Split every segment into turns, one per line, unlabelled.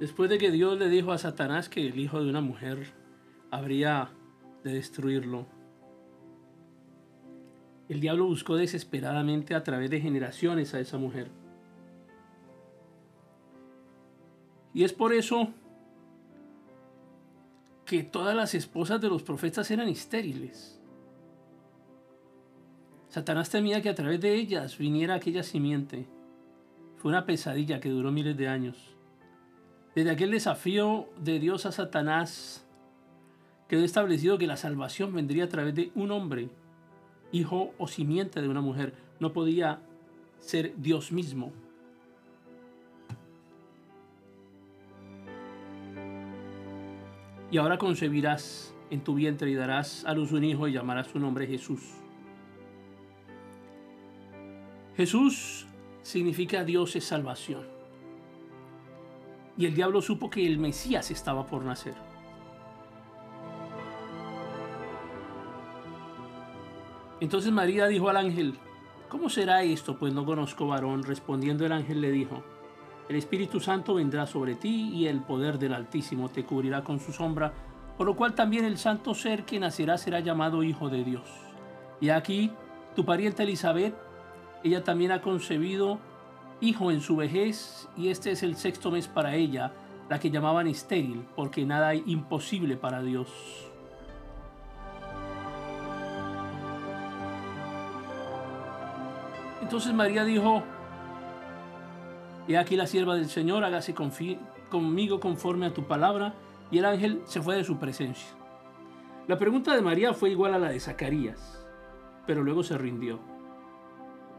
Después de que Dios le dijo a Satanás que el hijo de una mujer habría de destruirlo, el diablo buscó desesperadamente a través de generaciones a esa mujer. Y es por eso que todas las esposas de los profetas eran estériles. Satanás temía que a través de ellas viniera aquella simiente. Fue una pesadilla que duró miles de años. Desde aquel desafío de Dios a Satanás, quedó establecido que la salvación vendría a través de un hombre, hijo o simiente de una mujer. No podía ser Dios mismo. Y ahora concebirás en tu vientre y darás a luz un hijo y llamarás su nombre Jesús. Jesús significa Dios es salvación. Y el diablo supo que el Mesías estaba por nacer. Entonces María dijo al ángel, ¿cómo será esto? Pues no conozco varón. Respondiendo el ángel le dijo, el Espíritu Santo vendrá sobre ti y el poder del Altísimo te cubrirá con su sombra, por lo cual también el santo ser que nacerá será llamado Hijo de Dios. Y aquí tu pariente Elizabeth, ella también ha concebido hijo en su vejez y este es el sexto mes para ella, la que llamaban estéril, porque nada hay imposible para Dios. Entonces María dijo, y aquí la sierva del Señor, hágase conmigo conforme a tu palabra. Y el ángel se fue de su presencia. La pregunta de María fue igual a la de Zacarías, pero luego se rindió.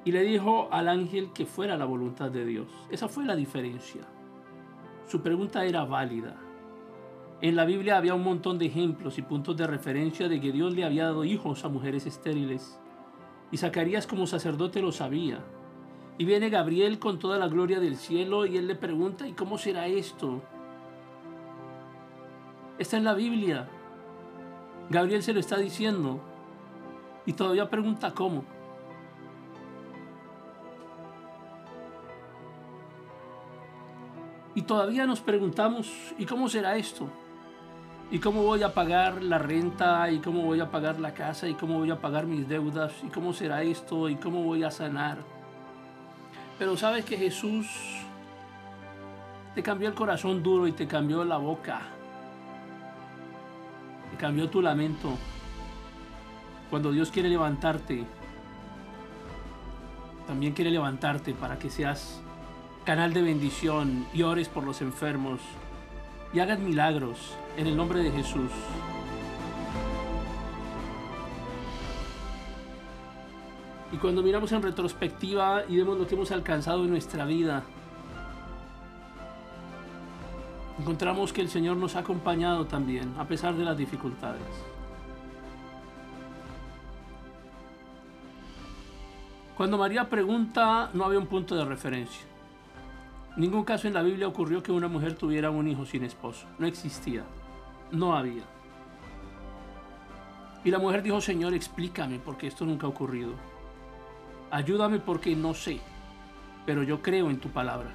Y le dijo al ángel que fuera la voluntad de Dios. Esa fue la diferencia. Su pregunta era válida. En la Biblia había un montón de ejemplos y puntos de referencia de que Dios le había dado hijos a mujeres estériles. Y Zacarías como sacerdote lo sabía. Y viene Gabriel con toda la gloria del cielo y él le pregunta, ¿y cómo será esto? Está en la Biblia. Gabriel se lo está diciendo. Y todavía pregunta cómo. Y todavía nos preguntamos, ¿y cómo será esto? ¿Y cómo voy a pagar la renta? ¿Y cómo voy a pagar la casa? ¿Y cómo voy a pagar mis deudas? ¿Y cómo será esto? ¿Y cómo voy a sanar? Pero sabes que Jesús te cambió el corazón duro y te cambió la boca. Te cambió tu lamento. Cuando Dios quiere levantarte, también quiere levantarte para que seas canal de bendición y ores por los enfermos y hagas milagros en el nombre de Jesús. Y cuando miramos en retrospectiva y vemos lo que hemos alcanzado en nuestra vida, encontramos que el Señor nos ha acompañado también, a pesar de las dificultades. Cuando María pregunta, no había un punto de referencia. Ningún caso en la Biblia ocurrió que una mujer tuviera un hijo sin esposo. No existía. No había. Y la mujer dijo, Señor, explícame, porque esto nunca ha ocurrido. Ayúdame porque no sé, pero yo creo en tu palabra.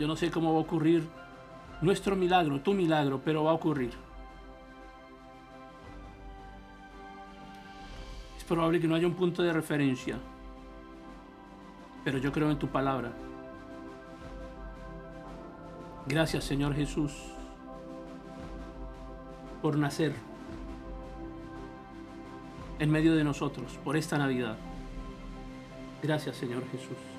Yo no sé cómo va a ocurrir nuestro milagro, tu milagro, pero va a ocurrir. Es probable que no haya un punto de referencia, pero yo creo en tu palabra. Gracias Señor Jesús por nacer en medio de nosotros por esta Navidad. Gracias Señor Jesús.